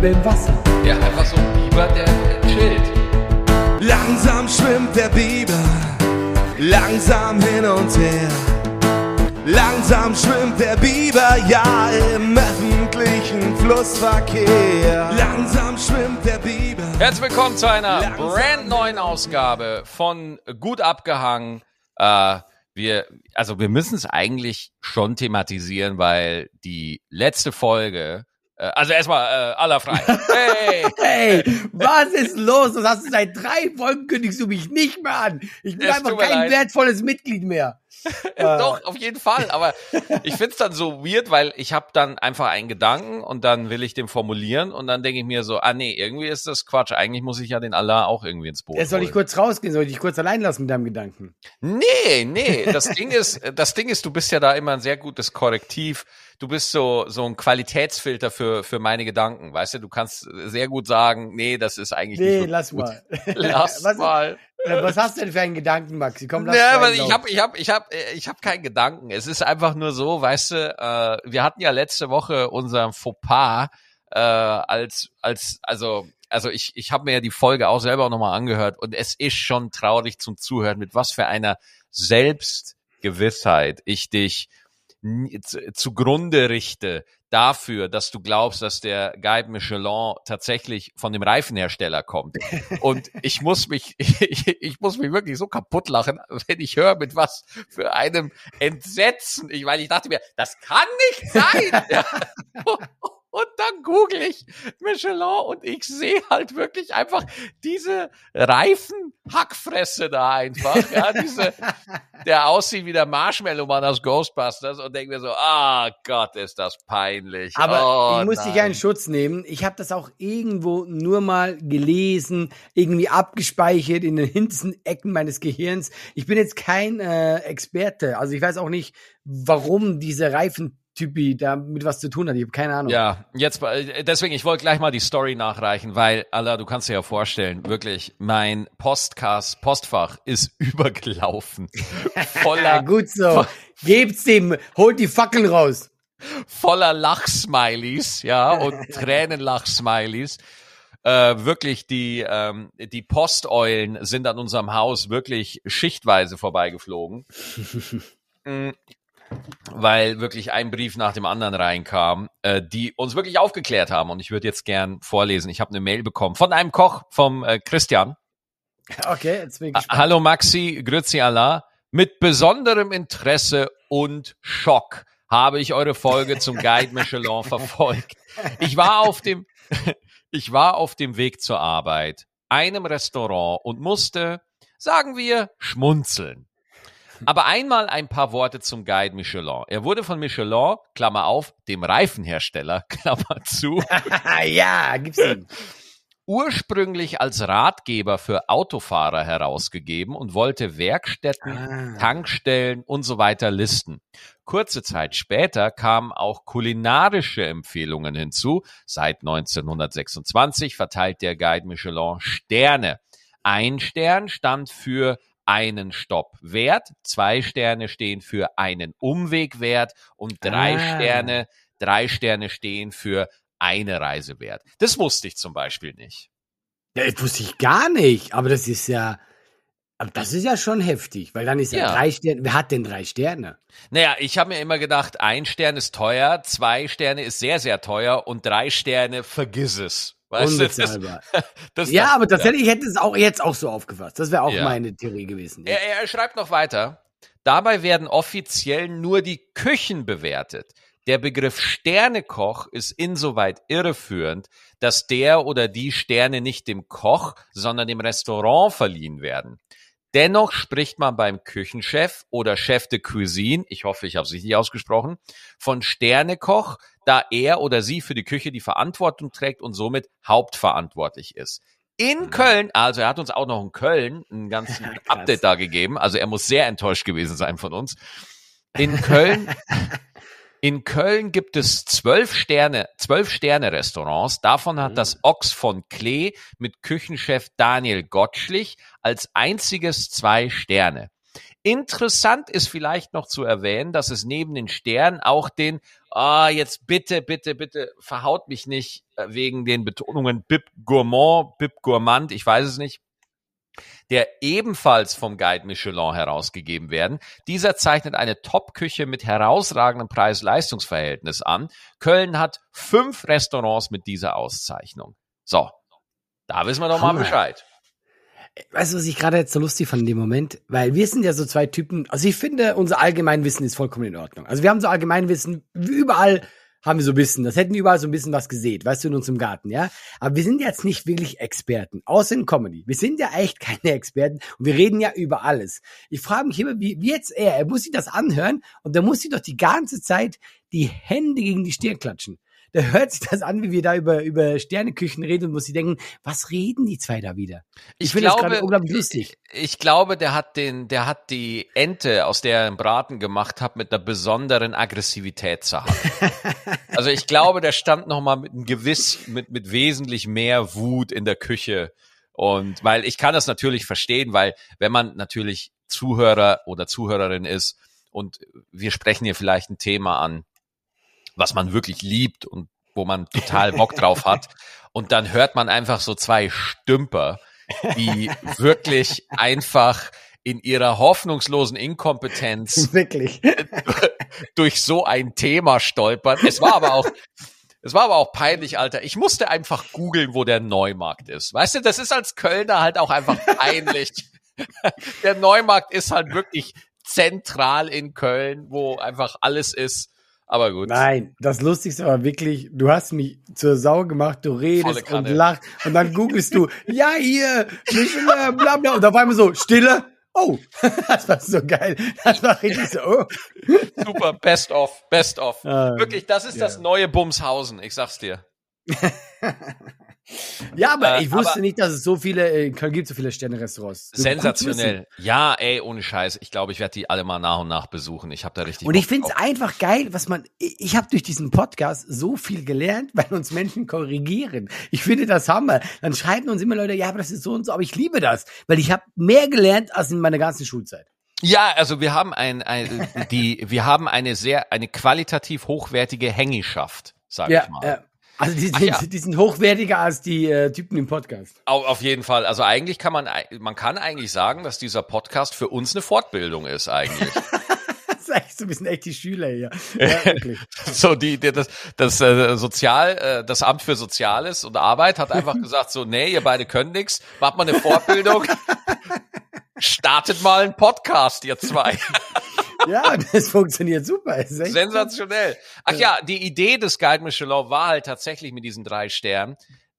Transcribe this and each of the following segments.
Schwebe im Wasser. Ja, einfach so ein Biber, der chillt. Langsam schwimmt der Biber, langsam hin und her. Langsam schwimmt der Biber, ja, im öffentlichen Flussverkehr. Langsam schwimmt der Biber. Herzlich willkommen zu einer brandneuen Ausgabe von Gut abgehangen. Äh, wir, also wir müssen es eigentlich schon thematisieren, weil die letzte Folge, also erstmal äh, aller frei. Hey! Hey, was ist los? Das hast du seit drei Folgen kündigst du mich nicht mehr an. Ich bin Es einfach kein leid. wertvolles Mitglied mehr. Doch, auf jeden Fall. Aber ich find's dann so weird, weil ich habe dann einfach einen Gedanken und dann will ich den formulieren und dann denke ich mir so, ah nee, irgendwie ist das Quatsch. Eigentlich muss ich ja den Allah auch irgendwie ins Boot Jetzt soll ich holen. kurz rausgehen, soll ich dich kurz allein lassen mit deinem Gedanken? Nee, nee, das Ding ist, das Ding ist, du bist ja da immer ein sehr gutes Korrektiv. Du bist so, so ein Qualitätsfilter für, für meine Gedanken. Weißt du, du kannst sehr gut sagen, nee, das ist eigentlich Nee, nicht so lass gut. mal. Lass was, mal. äh, was hast du denn für einen Gedanken, Maxi? Komm, lass Ja, aber ich habe ich hab, ich hab, äh, ich hab keinen Gedanken. Es ist einfach nur so, weißt du, äh, wir hatten ja letzte Woche unseren Fauxpas äh, als, als, also, also ich, ich habe mir ja die Folge auch selber nochmal angehört und es ist schon traurig zum Zuhören, mit was für einer Selbstgewissheit ich dich zugrunde richte dafür, dass du glaubst, dass der Guide Michelin tatsächlich von dem Reifenhersteller kommt. Und ich muss mich, ich, ich muss mich wirklich so kaputt lachen, wenn ich höre, mit was für einem Entsetzen. Ich meine, ich dachte mir, das kann nicht sein. Ja. Und dann google ich Michelin und ich sehe halt wirklich einfach diese Reifenhackfresse da einfach. Ja, diese, der aussieht wie der Marshmallow-Mann aus Ghostbusters und denke mir so, ah Gott, ist das peinlich. Aber oh, ich muss nein. dich ja in Schutz nehmen. Ich habe das auch irgendwo nur mal gelesen, irgendwie abgespeichert in den hintersten Ecken meines Gehirns. Ich bin jetzt kein äh, Experte. Also ich weiß auch nicht, warum diese Reifentypi da mit was zu tun hat. Ich habe keine Ahnung. Ja, jetzt äh, deswegen, ich wollte gleich mal die Story nachreichen, weil, Allah, du kannst dir ja vorstellen, wirklich, mein Postcast, Postfach ist übergelaufen. Ja, Voller, gut so. Gebt's dem. Holt die Fackeln raus. voller Lachsmileys, ja, und Tränenlachsmileys. Äh, wirklich, die, ähm, die Posteulen sind an unserem Haus wirklich schichtweise vorbeigeflogen. Weil wirklich ein Brief nach dem anderen reinkam, äh, die uns wirklich aufgeklärt haben. Und ich würde jetzt gern vorlesen. Ich habe eine Mail bekommen von einem Koch, vom äh, Christian. Okay, jetzt bin ich Ah, gespannt. Hallo Maxi, grüezi Allah. Mit besonderem Interesse und Schock habe ich eure Folge zum Guide Michelin verfolgt. Ich war auf dem, ich war auf dem Weg zur Arbeit, einem Restaurant und musste, sagen wir, schmunzeln. Aber einmal ein paar Worte zum Guide Michelin. Er wurde von Michelin, Klammer auf, dem Reifenhersteller, Klammer zu, ja, gibt's ihn. ursprünglich als Ratgeber für Autofahrer herausgegeben und wollte Werkstätten, Ah. Tankstellen und so weiter listen. Kurze Zeit später kamen auch kulinarische Empfehlungen hinzu. Seit 1926 verteilt der Guide Michelin Sterne. Ein Stern stand für einen Stopp wert, zwei Sterne stehen für einen Umweg wert und drei Ah. Sterne, drei Sterne stehen für eine Reise wert. Das wusste ich zum Beispiel nicht. Ja, das wusste ich gar nicht, aber das ist ja, aber das ist ja schon heftig, weil dann ist ja, Ja. drei Sterne. Wer hat denn drei Sterne? Naja, ich habe mir immer gedacht, ein Stern ist teuer, zwei Sterne ist sehr, sehr teuer und drei Sterne, vergiss es. Weißt du, das, Unbezahlbar. das, ja, aber tatsächlich hätte es auch jetzt auch so aufgefasst. Das wäre auch Ja. meine Theorie gewesen. Er, er schreibt noch weiter. Dabei werden offiziell nur die Küchen bewertet. Der Begriff Sternekoch ist insoweit irreführend, dass der oder die Sterne nicht dem Koch, sondern dem Restaurant verliehen werden. Dennoch spricht man beim Küchenchef oder Chef de Cuisine, ich hoffe, ich habe es richtig ausgesprochen, von Sternekoch, da er oder sie für die Küche die Verantwortung trägt und somit hauptverantwortlich ist. In Köln, also er hat uns auch noch in Köln ein ganzen Krass. Update da gegeben, also er muss sehr enttäuscht gewesen sein von uns. In Köln, in Köln gibt es zwölf Sterne, zwölf Sterne Restaurants. Davon hat das Ochs von Klee mit Küchenchef Daniel Gottschlich als einziges zwei Sterne. Interessant ist vielleicht noch zu erwähnen, dass es neben den Sternen auch den, ah, jetzt bitte, bitte, bitte, verhaut mich nicht äh, wegen den Betonungen Bib Gourmand, Bib Gourmand, ich weiß es nicht, der ebenfalls vom Guide Michelin herausgegeben werden. Dieser zeichnet eine Top-Küche mit herausragendem Preis-Leistungs-Verhältnis an. Köln hat fünf Restaurants mit dieser Auszeichnung. So, da wissen wir doch mal Bescheid. Weißt du, was ich gerade jetzt so lustig fand in dem Moment? Weil wir sind ja so zwei Typen. Also ich finde, unser Allgemeinwissen ist vollkommen in Ordnung. Also wir haben so Allgemeinwissen überall haben wir so ein bisschen, das hätten wir überall so ein bisschen was gesehen, weißt du, in unserem Garten, ja. Aber wir sind jetzt nicht wirklich Experten, außer in Comedy. Wir sind ja echt keine Experten und wir reden ja über alles. Ich frage mich immer, wie, wie jetzt er, er muss sich das anhören und da muss sich doch die ganze Zeit die Hände gegen die Stirn klatschen da hört sich das an, wie wir da über, über Sterneküchen reden und muss sie denken, was reden die zwei da wieder? Ich, ich finde das gerade unglaublich lustig. Ich, ich glaube, der hat den, der hat die Ente, aus der er einen Braten gemacht hat, mit einer besonderen Aggressivität zerhauen. also ich glaube, der stand noch mal mit einem gewiss, mit, mit wesentlich mehr Wut in der Küche. Und weil ich kann das natürlich verstehen, weil wenn man natürlich Zuhörer oder Zuhörerin ist und wir sprechen hier vielleicht ein Thema an, was man wirklich liebt und wo man total Bock drauf hat. Und dann hört man einfach so zwei Stümper, die wirklich einfach in ihrer hoffnungslosen Inkompetenz wirklich durch so ein Thema stolpern. Es war aber auch, es war aber auch peinlich, Alter. Ich musste einfach googeln, wo der Neumarkt ist. Weißt du, das ist als Kölner halt auch einfach peinlich. der Neumarkt ist halt wirklich zentral in Köln, wo einfach alles ist. Aber gut. Nein, das Lustigste war wirklich, du hast mich zur Sau gemacht, du redest und lachst und dann googelst du, ja hier, Michelin, bla bla und auf einmal so, Stille. Oh, das war so geil. Das war richtig so. Oh. Super, best of, best of. Ah, Wirklich, das ist ja. das neue Bumshausen, ich sag's dir. Ja, aber äh, ich wusste aber nicht, dass es so viele, äh, in Köln gibt so viele Sterne-Restaurants. Sensationell. Ja, ey, ohne Scheiß. Ich glaube, ich werde die alle mal nach und nach besuchen. Ich habe da richtig. Und ich finde es einfach geil, was man. Ich habe durch diesen Podcast so viel gelernt, weil uns Menschen korrigieren. Ich finde das Hammer. Dann schreiben uns immer Leute, ja, aber das ist so und so. Aber ich liebe das, weil ich habe mehr gelernt als in meiner ganzen Schulzeit. Ja, also wir haben ein, ein die, wir haben eine sehr, eine qualitativ hochwertige Hängischaft, sag ja, ich mal. Ja. Also die, die, ja. die, sind hochwertiger als die äh, Typen im Podcast. Auf, jeden Fall. Also eigentlich kann man, man kann eigentlich sagen, dass dieser Podcast für uns eine Fortbildung ist eigentlich. das ist eigentlich so ein bisschen echt die Schüler hier. Ja, wirklich. so die, die das, das äh, Sozial, äh, das Amt für Soziales und Arbeit hat einfach gesagt so, nee, ihr beide könnt nix, macht mal eine Fortbildung, startet mal einen Podcast, ihr zwei ja, das funktioniert super. Sensationell. Ach ja, die Idee des Guide Michelin war halt tatsächlich mit diesen drei Sternen,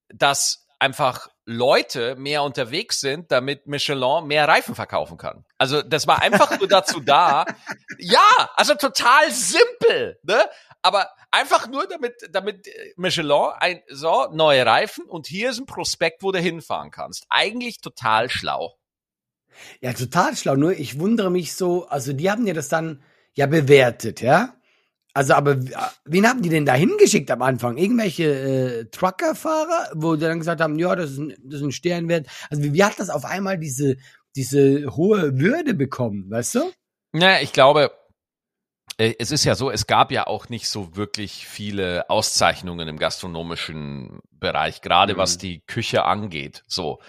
dass einfach Leute mehr unterwegs sind, damit Michelin mehr Reifen verkaufen kann. Also das war einfach nur dazu da. Ja, also total simpel, ne? Aber einfach nur damit, damit Michelin ein so neue Reifen und hier ist ein Prospekt, wo du hinfahren kannst. Eigentlich total schlau. Ja, total schlau. Nur ich wundere mich so, also die haben ja das dann ja bewertet, ja? Also, aber wen haben die denn da hingeschickt am Anfang? Irgendwelche äh, Truckerfahrer, wo die dann gesagt haben, ja, das ist ein, das ist ein Sternwert. Also, wie, wie hat das auf einmal diese, diese hohe Würde bekommen, weißt du? Na, ich glaube, äh, es ist ja so, es gab ja auch nicht so wirklich viele Auszeichnungen im gastronomischen Bereich, gerade mhm. was die Küche angeht. So.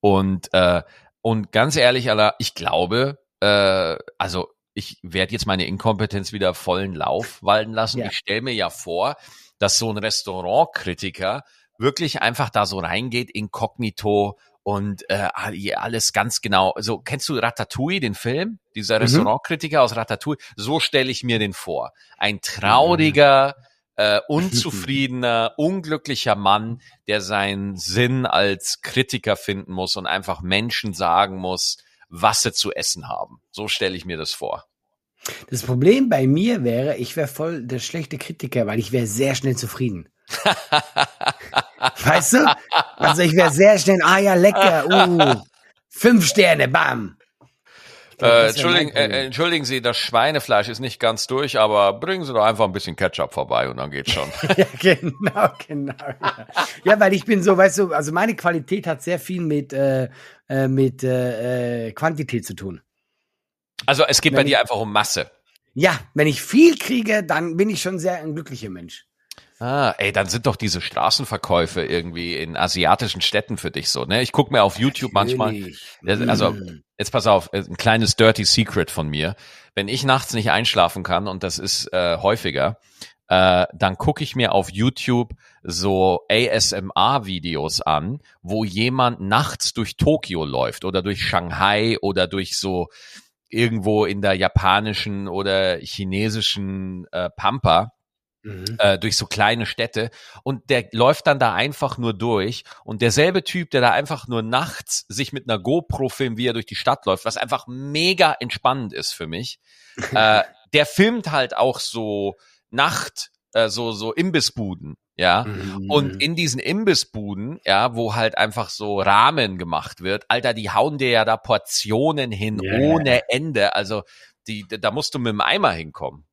Und äh, und ganz ehrlich, Alter, ich glaube, äh, also ich werde jetzt meine Inkompetenz wieder vollen Lauf walten lassen. Ja. Ich stelle mir ja vor, dass so ein Restaurantkritiker wirklich einfach da so reingeht, inkognito und äh, alles ganz genau. So kennst du Ratatouille, den Film? Dieser mhm. Restaurantkritiker aus Ratatouille. So stelle ich mir den vor. Ein trauriger, äh, unzufriedener, unglücklicher Mann, der seinen Sinn als Kritiker finden muss und einfach Menschen sagen muss, was sie zu essen haben. So stelle ich mir das vor. Das Problem bei mir wäre, ich wäre voll der schlechte Kritiker, weil ich wäre sehr schnell zufrieden. weißt du? Also ich wäre sehr schnell, ah ja, lecker, uh, fünf Sterne, bam. Äh, entschuldigen, äh, entschuldigen Sie, das Schweinefleisch ist nicht ganz durch, aber bringen Sie doch einfach ein bisschen Ketchup vorbei und dann geht's schon. ja, genau, genau. Ja. ja. weil ich bin so, weißt du, also meine Qualität hat sehr viel mit, äh, äh mit äh, äh, Quantität zu tun. Also es geht Wenn bei ich- dir einfach um Masse. Ja, wenn ich viel kriege, dann bin ich schon sehr ein glücklicher Mensch. Ah, ey, dann sind doch diese Straßenverkäufe irgendwie in asiatischen Städten für dich so, ne? Ich gucke mir auf YouTube manchmal, Natürlich. Ja, also Mm. Jetzt pass auf, äh, ein kleines dirty Secret von mir. Wenn ich nachts nicht einschlafen kann, und das ist äh, häufiger, äh, dann gucke ich mir auf YouTube so ASMR-Videos an, wo jemand nachts durch Tokio läuft oder durch Shanghai oder durch so irgendwo in der japanischen oder chinesischen äh, Pampa Mhm. äh, durch so kleine Städte und der läuft dann da einfach nur durch und derselbe Typ, der da einfach nur nachts sich mit einer GoPro filmt, wie er durch die Stadt läuft, was einfach mega entspannend ist für mich, äh, der filmt halt auch so Nacht, äh, so, so Imbissbuden, ja. Mhm. Und in diesen Imbissbuden, ja, wo halt einfach so Rahmen gemacht wird, Alter, die hauen dir ja da Portionen hin Ja. ohne Ende. Also die, da musst du mit dem Eimer hinkommen.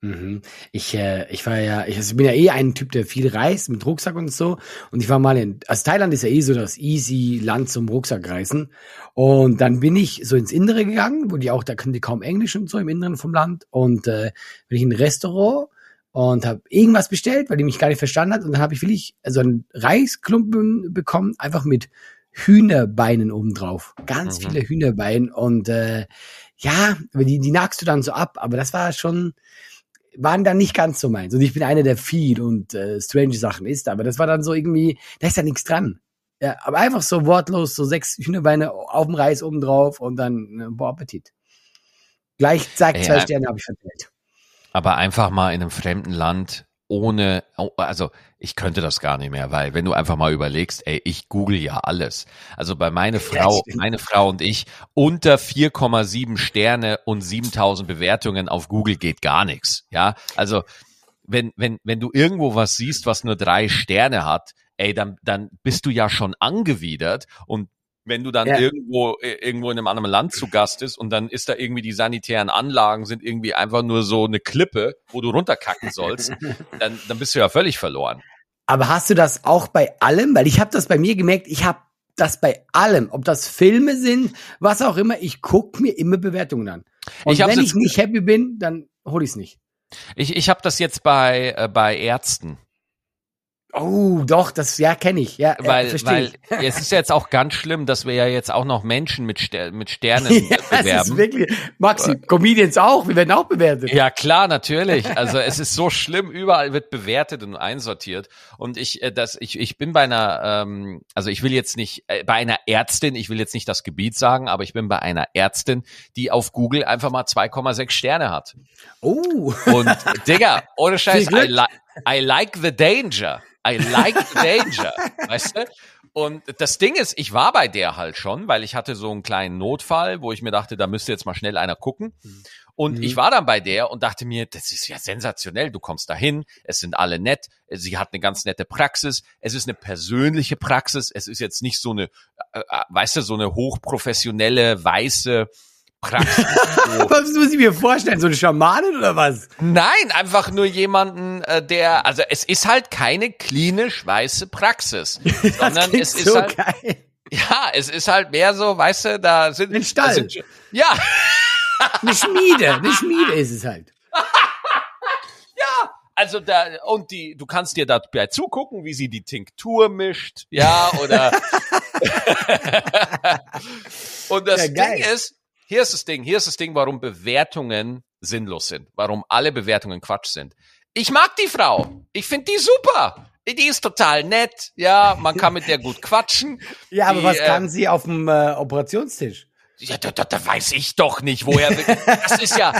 Mhm. Ich, äh, ich war ja, ich, also bin ja eh ein Typ, der viel reist mit Rucksack und so. Und ich war mal in, also Thailand ist ja eh so das easy Land zum Rucksackreisen. Und dann bin ich so ins Innere gegangen, wo die auch, da können die kaum Englisch und so im Inneren vom Land. Und äh, bin ich in ein Restaurant und habe irgendwas bestellt, weil die mich gar nicht verstanden hat. Und dann habe ich wirklich so einen Reisklumpen bekommen, einfach mit Hühnerbeinen obendrauf. Ganz Mhm. viele Hühnerbeine. Und äh, ja, die, die nagst du dann so ab. Aber das war schon, waren dann nicht ganz so meins. Und ich bin einer, der viel und äh, strange Sachen isst, aber das war dann so irgendwie, da ist ja nichts dran. Ja, aber einfach so wortlos, so sechs Hühnerbeine auf dem Reis oben drauf und dann, äh, boah, Appetit. Gleich, zack, zwei Sterne habe ich verteilt. Aber einfach mal in einem fremden Land ohne, oh, also ich könnte das gar nicht mehr, weil wenn du einfach mal überlegst, ey, ich google ja alles. Also bei meine Frau, meine Frau und ich unter 4,7 Sterne und 7000 Bewertungen auf Google geht gar nichts. Ja, also wenn, wenn, wenn du irgendwo was siehst, was nur drei Sterne hat, ey, dann, dann bist du ja schon angewidert und wenn du dann Ja. irgendwo, äh, irgendwo in einem anderen Land zu Gast ist und dann ist da irgendwie die sanitären Anlagen sind irgendwie einfach nur so eine Klippe, wo du runterkacken sollst, dann, dann bist du ja völlig verloren. Aber hast du das auch bei allem? Weil ich habe das bei mir gemerkt, ich habe das bei allem, ob das Filme sind, was auch immer, ich guck mir immer Bewertungen an. Und Ich wenn ich nicht happy bin, dann hol ich es nicht. Ich, ich habe das jetzt bei, äh, bei Ärzten, Oh, doch, das ja kenne ich. Ja, weil, verstehe weil es ist jetzt auch ganz schlimm, dass wir ja jetzt auch noch Menschen mit, Ster mit Sternen ja, äh, es ist bewerben. wirklich, Maxi, Comedians auch, wir werden auch bewertet. Ja, klar, natürlich. Also es ist so schlimm, überall wird bewertet und einsortiert. Und ich, äh, das, ich, ich bin bei einer, ähm, also ich will jetzt nicht, äh, bei einer Ärztin, ich will jetzt nicht das Gebiet sagen, aber ich bin bei einer Ärztin, die auf Google einfach mal 2,6 Sterne hat. Oh, Und Digga, ohne Scheiß. I, li I like the danger. I like the danger. weißt du? Und das Ding ist, ich war bei der halt schon, weil ich hatte so einen kleinen Notfall, wo ich mir dachte, da müsste jetzt mal schnell einer gucken. Und Mhm. ich war dann bei der und dachte mir, das ist ja sensationell. Du kommst dahin, es sind alle nett, sie hat eine ganz nette Praxis, es ist eine persönliche Praxis, es ist jetzt nicht so eine, äh, äh, weißt du, so eine hochprofessionelle, weiße Praxis. was muss ich mir vorstellen? So eine Schamanin oder was? Nein, einfach nur jemanden, äh, der, also es ist halt keine klinisch weiße Praxis, sondern es ist so halt, geil. ja, es ist halt mehr so, weißt du, da sind, Ein Stall. Sind, ja, Eine Schmiede, eine Schmiede ist es halt. ja, also da und die, du kannst dir dabei zugucken, wie sie die Tinktur mischt, ja oder und das Ja. Ding ist, hier ist das Ding, hier ist das Ding, warum Bewertungen sinnlos sind, warum alle Bewertungen Quatsch sind. Ich mag die Frau. Ich finde die super. Die ist total nett. Ja, man kann mit der gut quatschen. Ja, aber Die, was äh, kann sie auf dem äh, Operationstisch? Ja, da, da, da weiß ich doch nicht, woher. Das ist ja,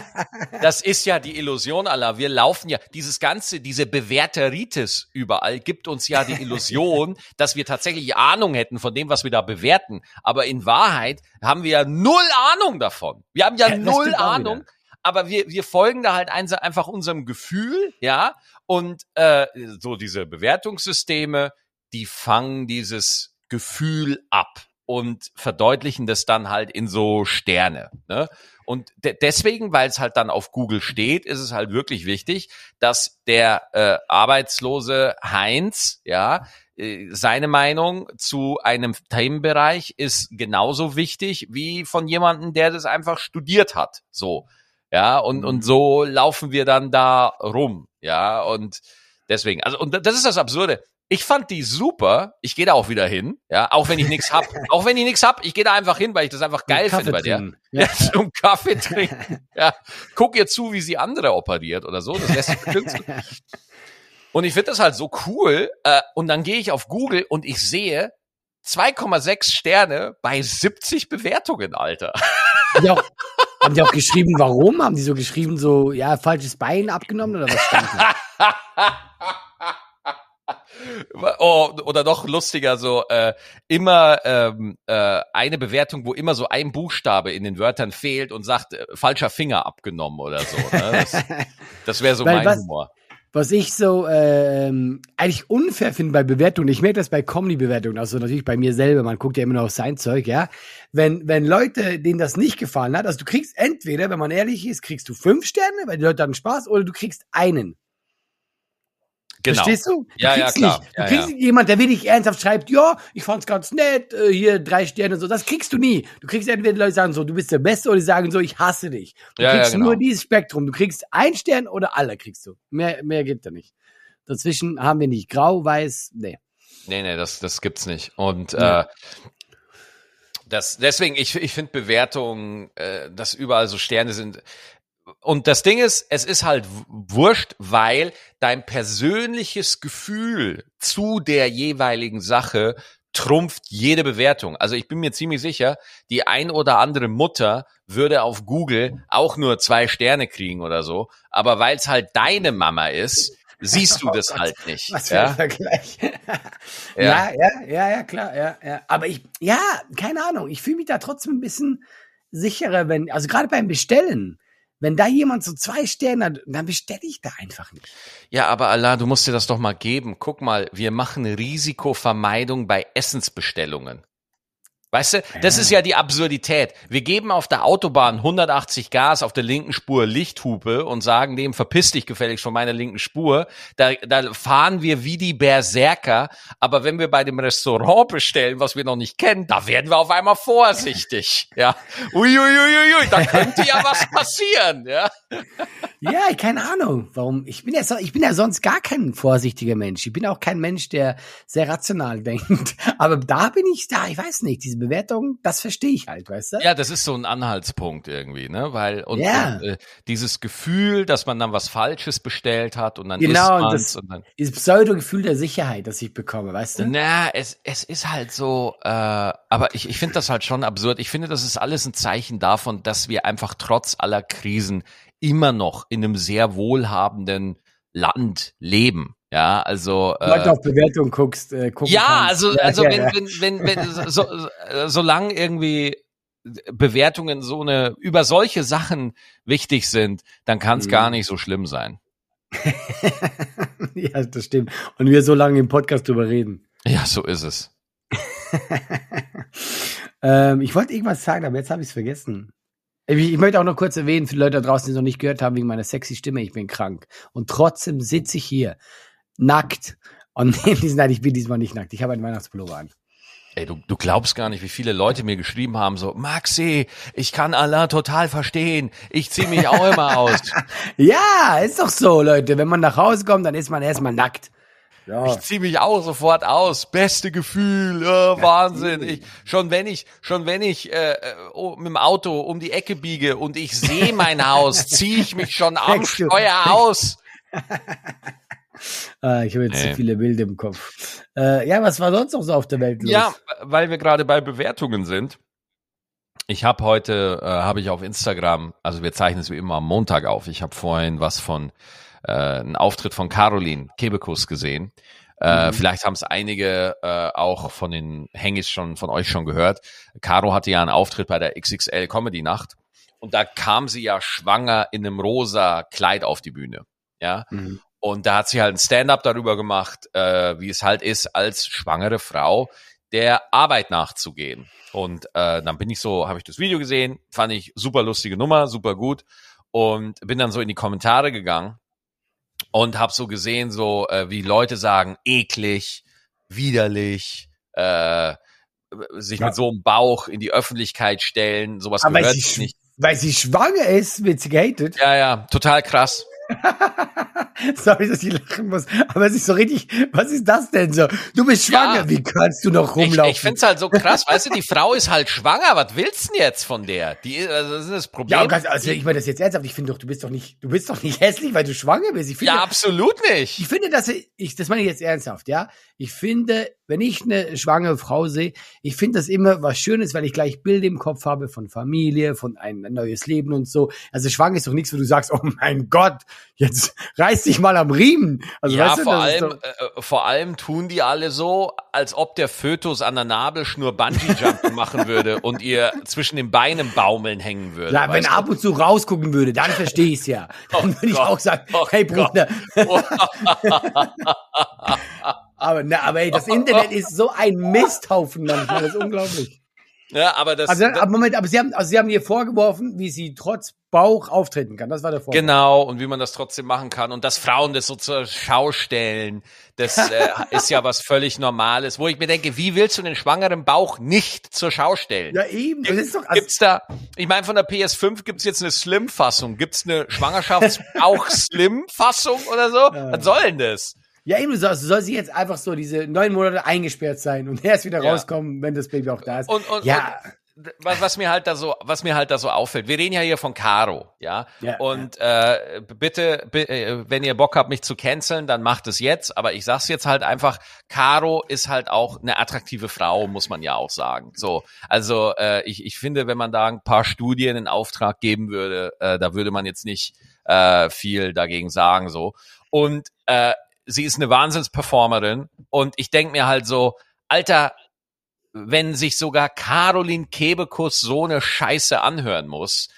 das ist ja die Illusion aller. Wir laufen ja, dieses ganze, diese Bewerteritis überall gibt uns ja die Illusion, dass wir tatsächlich Ahnung hätten von dem, was wir da bewerten. Aber in Wahrheit haben wir ja null Ahnung davon. Wir haben ja Ja, null Ahnung. Aber wir, wir folgen da halt ein- einfach unserem Gefühl, ja. Und äh, so diese Bewertungssysteme, die fangen dieses Gefühl ab und verdeutlichen das dann halt in so Sterne. Ne? Und de deswegen, weil es halt dann auf Google steht, ist es halt wirklich wichtig, dass der äh, arbeitslose Heinz, ja, äh, seine Meinung zu einem Themenbereich ist genauso wichtig wie von jemandem, der das einfach studiert hat. So. Ja, und, und so laufen wir dann da rum. Ja, und deswegen, also, und das ist das Absurde. Ich fand die super. Ich gehe da auch wieder hin, ja, auch wenn ich nichts hab. auch wenn ich nichts hab, ich gehe da einfach hin, weil ich das einfach geil finde bei der. Ja. ja, zum Kaffee trinken. Ja, guck ihr zu, wie sie andere operiert oder so. Das lässt sich bestimmt. Und ich finde das halt so cool. Äh, und dann gehe ich auf Google und ich sehe 2,6 Sterne bei 70 Bewertungen, Alter. Ja, haben die auch geschrieben, warum? Haben die so geschrieben, so, ja, falsches Bein abgenommen oder was stand da? Oh, oder noch lustiger, so äh, immer ähm, äh, eine Bewertung, wo immer so ein Buchstabe in den Wörtern fehlt und sagt, äh, falscher Finger abgenommen oder so. Ne? Das, das wäre so Weil mein was, Humor. Was ich so ähm, eigentlich unfair finde bei Bewertungen, ich merke das bei Comedy-Bewertungen, also natürlich bei mir selber, man guckt ja immer noch auf sein Zeug, ja. Wenn, wenn Leute, denen das nicht gefallen hat, also du kriegst entweder, wenn man ehrlich ist, kriegst du fünf Sterne, weil die Leute hatten Spaß, oder du kriegst einen. Genau. Verstehst du? du ja, ja, klar. Nicht. Du ja, kriegst ja. jemand, der wirklich ernsthaft schreibt, ja, ich fand's ganz nett, äh, hier drei Sterne und so. Das kriegst du nie. Du kriegst entweder die Leute sagen so, du bist der Beste oder die sagen so, ich hasse dich. Du ja, kriegst ja, genau. nur dieses Spektrum. Du kriegst ein Stern oder alle kriegst du. Mehr, mehr gibt da nicht. Dazwischen haben wir nicht grau, weiß, nee. Nee, nee, das, das gibt's nicht. Und äh, das, deswegen, ich, ich finde Bewertungen, äh, dass überall so Sterne sind, und das Ding ist, es ist halt wurscht, weil dein persönliches Gefühl zu der jeweiligen Sache trumpft jede Bewertung. Also ich bin mir ziemlich sicher, die ein oder andere Mutter würde auf Google auch nur zwei Sterne kriegen oder so. Aber weil es halt deine Mama ist, siehst du das halt nicht. Was für ja? ein Vergleich. ja. ja, ja, ja, ja, klar, ja, ja. Aber ich, ja, keine Ahnung. Ich fühle mich da trotzdem ein bisschen sicherer, wenn, also gerade beim Bestellen wenn da jemand so zwei Sterne hat, dann bestelle ich da einfach nicht. Ja, aber Allah, du musst dir das doch mal geben. Guck mal, wir machen Risikovermeidung bei Essensbestellungen. Weißt du, das ist ja die Absurdität. Wir geben auf der Autobahn 180 Gas auf der linken Spur Lichthupe und sagen dem, verpiss dich gefälligst von meiner linken Spur. Da, da fahren wir wie die Berserker. Aber wenn wir bei dem Restaurant bestellen, was wir noch nicht kennen, da werden wir auf einmal vorsichtig. Ja, uiuiuiui, da könnte ja was passieren. Ja, ja keine Ahnung, warum. Ich bin ja, so, ich bin ja sonst gar kein vorsichtiger Mensch. Ich bin auch kein Mensch, der sehr rational denkt. Aber da bin ich da, ich weiß nicht, diese Bewertung, das verstehe ich halt, weißt du? Ja, das ist so ein Anhaltspunkt irgendwie, ne? Weil und, ja. und äh, dieses Gefühl, dass man dann was Falsches bestellt hat und dann genau, und das und dann dieses Pseudo-Gefühl der Sicherheit, das ich bekomme, weißt du? Na, es es ist halt so, äh, aber ich ich finde das halt schon absurd. Ich finde, das ist alles ein Zeichen davon, dass wir einfach trotz aller Krisen immer noch in einem sehr wohlhabenden Land leben. Ja, also. Äh, Wenn du auf Bewertung guckst, äh, gucken Ja, kannst. also, also ja, wenn, ja. wenn, wenn, wenn, so, äh, solange irgendwie Bewertungen so eine, über solche Sachen wichtig sind, dann kann es mhm. gar nicht so schlimm sein. ja, das stimmt. Und wir so lange im Podcast drüber reden. Ja, so ist es. ähm, ich wollte irgendwas sagen, aber jetzt habe ich es vergessen. Ich, ich, möchte auch noch kurz erwähnen, für die Leute da draußen, die es noch nicht gehört haben, wegen meiner sexy Stimme, ich bin krank. Und trotzdem sitze ich hier, nackt. Und diesen, nein, ich bin diesmal nicht nackt. Ich habe einen Weihnachtspullover an. Ey, du, du glaubst gar nicht, wie viele Leute mir geschrieben haben, so, Maxi, ich kann Allah total verstehen. Ich ziehe mich auch immer aus. ja, ist doch so, Leute. Wenn man nach Hause kommt, dann ist man erstmal nackt. Ja. Ich ziehe mich auch sofort aus. Beste Gefühl, oh, Wahnsinn. Ich, schon wenn ich, schon wenn ich äh, oh, mit dem Auto um die Ecke biege und ich sehe mein Haus, ziehe ich mich schon am Steuer aus. ah, ich habe jetzt nee. zu viele Bilder im Kopf. Äh, ja, was war sonst noch so auf der Welt los? Ja, weil wir gerade bei Bewertungen sind. Ich habe heute, äh, habe ich auf Instagram, also wir zeichnen es wie immer am Montag auf. Ich habe vorhin was von äh, einen Auftritt von Caroline Kebekus gesehen. Äh, mhm. Vielleicht haben es einige äh, auch von den Hengis schon von euch schon gehört. Caro hatte ja einen Auftritt bei der XXL Comedy Nacht und da kam sie ja schwanger in einem rosa Kleid auf die Bühne. Ja. Mhm. Und da hat sie halt ein Stand-up darüber gemacht, äh, wie es halt ist, als schwangere Frau der Arbeit nachzugehen. Und äh, dann bin ich so, habe ich das Video gesehen, fand ich super lustige Nummer, super gut und bin dann so in die Kommentare gegangen und habe so gesehen, so äh, wie Leute sagen, eklig, widerlich, äh, sich Ja. mit so einem Bauch in die Öffentlichkeit stellen, sowas Aber weil gehört sie, nicht. weil sie schwanger ist, wird sie gehatet. Ja, ja, total krass. Sorry, dass ich lachen muss. Aber es ist so richtig, was ist das denn so? Du bist schwanger, Ja. wie kannst du noch Ich, rumlaufen? ich find's halt so krass, weißt du, die Frau ist halt schwanger, was willst du denn jetzt von der? Die, also das ist das Problem. ja, ganz, also ich meine das jetzt ernsthaft. Ich finde doch, du bist doch nicht, du bist doch nicht hässlich, weil du schwanger bist. Ich finde, ja, absolut nicht. ich finde, dass ich, das meine ich jetzt ernsthaft, ja. Ich finde, wenn ich eine schwangere Frau sehe, ich finde das immer was Schönes, weil ich gleich Bilder im Kopf habe von Familie, von ein neues Leben und so. Also schwanger ist doch nichts, wo du sagst, oh mein Gott, jetzt reiß dich mal am Riemen. Also ja, weißt du, vor allem, doch- äh, vor allem tun die alle so, als ob der Fötus an der Nabelschnur Bungee-Jumping machen würde und ihr zwischen den Beinen baumeln hängen würde. Ja, wenn er ab und zu rausgucken würde, dann verstehe ich es ja. Dann würde ich auch sagen, Oh hey. Bruder. du? Aber, na, aber ey, das Internet ist so ein Misthaufen manchmal, das ist unglaublich. ja, aber das, Also, aber Moment, aber Sie haben, also Sie haben ihr vorgeworfen, wie sie trotz Bauch auftreten kann. Das war der Vorwurf. Genau, und wie man das trotzdem machen kann. Und dass Frauen das so zur Schau stellen, das äh, ist ja was völlig Normales, wo ich mir denke, wie willst du den schwangeren Bauch nicht zur Schau stellen? Ja, eben. Das ist doch, also, Gibt's da, ich meine, von der PS5 gibt's jetzt eine Slim-Fassung. Gibt's eine Schwangerschaftsbauch-Slim-Fassung oder so? Was soll denn das? ja, eben, du sollst, du sollst sie jetzt einfach so diese neun Monate eingesperrt sein und erst wieder Ja. rauskommen, wenn das Baby auch da ist. Und, und, ja, und was, was mir halt da so, was mir halt da so auffällt. Wir reden ja hier von Caro, ja. Ja, und äh, bitte, bi- äh, wenn ihr Bock habt, mich zu canceln, dann macht es jetzt. Aber ich sag's jetzt halt einfach: Caro ist halt auch eine attraktive Frau, muss man ja auch sagen. So, also äh, ich, ich finde, wenn man da ein paar Studien in Auftrag geben würde, äh, da würde man jetzt nicht äh, viel dagegen sagen. So und äh, sie ist eine Wahnsinnsperformerin und ich denk mir halt so, Alter, wenn sich sogar Caroline Kebekus so eine Scheiße anhören muss,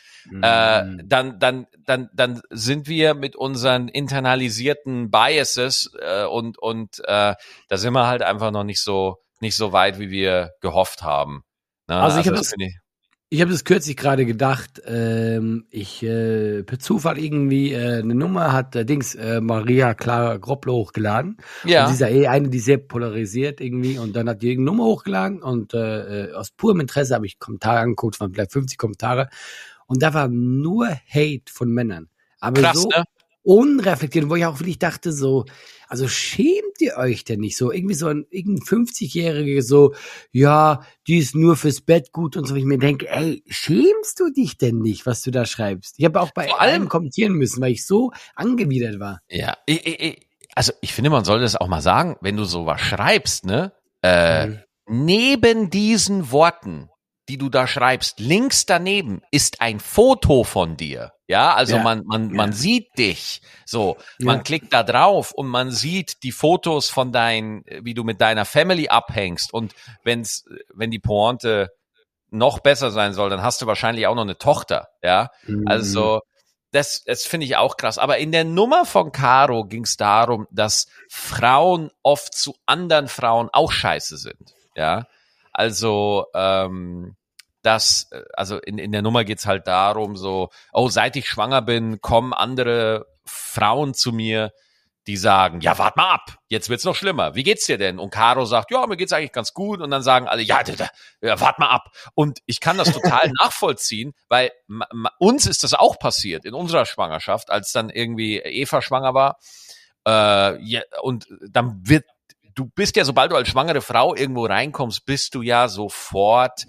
äh, Mhm. dann, dann, dann, dann sind wir mit unseren internalisierten Biases äh, und und äh, da sind wir halt einfach noch nicht so nicht so weit, wie wir gehofft haben. Ne? Also ich hab das- finde ich, Ich habe das kürzlich gerade gedacht, ähm, ich äh, per Zufall irgendwie äh, eine Nummer hat äh, Dings äh, Maria Clara Groppler hochgeladen. ja, Und sie ist ja eh eine, die sehr polarisiert irgendwie und dann hat die irgendeine Nummer hochgeladen und äh, äh, aus purem Interesse habe ich Kommentare angeguckt, von vielleicht 50 Kommentare und da war nur Hate von Männern. Aber krass, so ne? Unreflektiert, wo ich auch wirklich dachte so, also schämt ihr euch denn nicht so? Irgendwie so ein irgendein 50-Jähriger so, ja, die ist nur fürs Bett gut und so. Ich mir denke, ey, schämst du dich denn nicht, was du da schreibst? Ich habe auch bei Vor allem- kommentieren müssen, weil ich so angewidert war. Ja, ich, ich, also ich finde, man sollte das auch mal sagen, wenn du sowas schreibst, ne? Äh, Mhm. Neben diesen Worten, die du da schreibst, links daneben ist ein Foto von dir. Ja, also Ja. man, man, man Ja. sieht dich. So, man Ja. klickt da drauf und man sieht die Fotos von dein, wie du mit deiner Family abhängst. Und wenn's, wenn die Pointe noch besser sein soll, dann hast du wahrscheinlich auch noch eine Tochter. Ja, Mhm. also das, das finde ich auch krass. Aber in der Nummer von Caro ging es darum, dass Frauen oft zu anderen Frauen auch scheiße sind. Ja, also ähm, das, äh, also in, in der Nummer geht's halt darum, so, oh, seit ich schwanger bin, kommen andere Frauen zu mir, die sagen, ja, wart mal ab, jetzt wird's noch schlimmer. Wie geht's dir denn? Und Caro sagt, ja, mir geht's eigentlich ganz gut. Und dann sagen alle, ja, da, da, ja wart mal ab. Und ich kann das total nachvollziehen, weil uns ist das auch passiert in unserer Schwangerschaft, als dann irgendwie Eva schwanger war. Äh, ja, und dann wird, du bist ja, sobald du als schwangere Frau irgendwo reinkommst, bist du ja sofort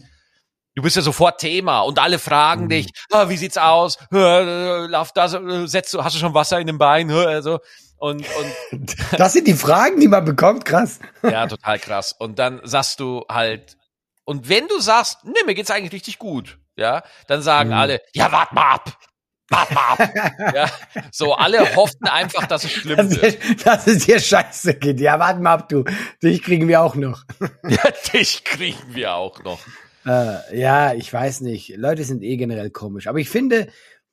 Du bist ja sofort Thema und alle fragen Mhm. dich, ah, wie sieht's aus? Hör, äh, Lauf das, äh, setzt du, hast du schon Wasser in den Beinen? Also, und, und Das sind die Fragen, die man bekommt, krass. ja, total krass. Und dann sagst du halt, und wenn du sagst, nee, mir geht's eigentlich richtig gut, ja, dann sagen Mhm. alle, ja, wart mal ab. Wart mal ab. ja, so, alle hofften einfach, dass es schlimm Dass, wird. dir- dass es dir scheiße geht. Ja, warte mal ab, du. Dich kriegen wir auch noch. Ja, dich kriegen wir auch noch. Äh, ja, ich weiß nicht. Leute sind eh generell komisch. Aber ich finde,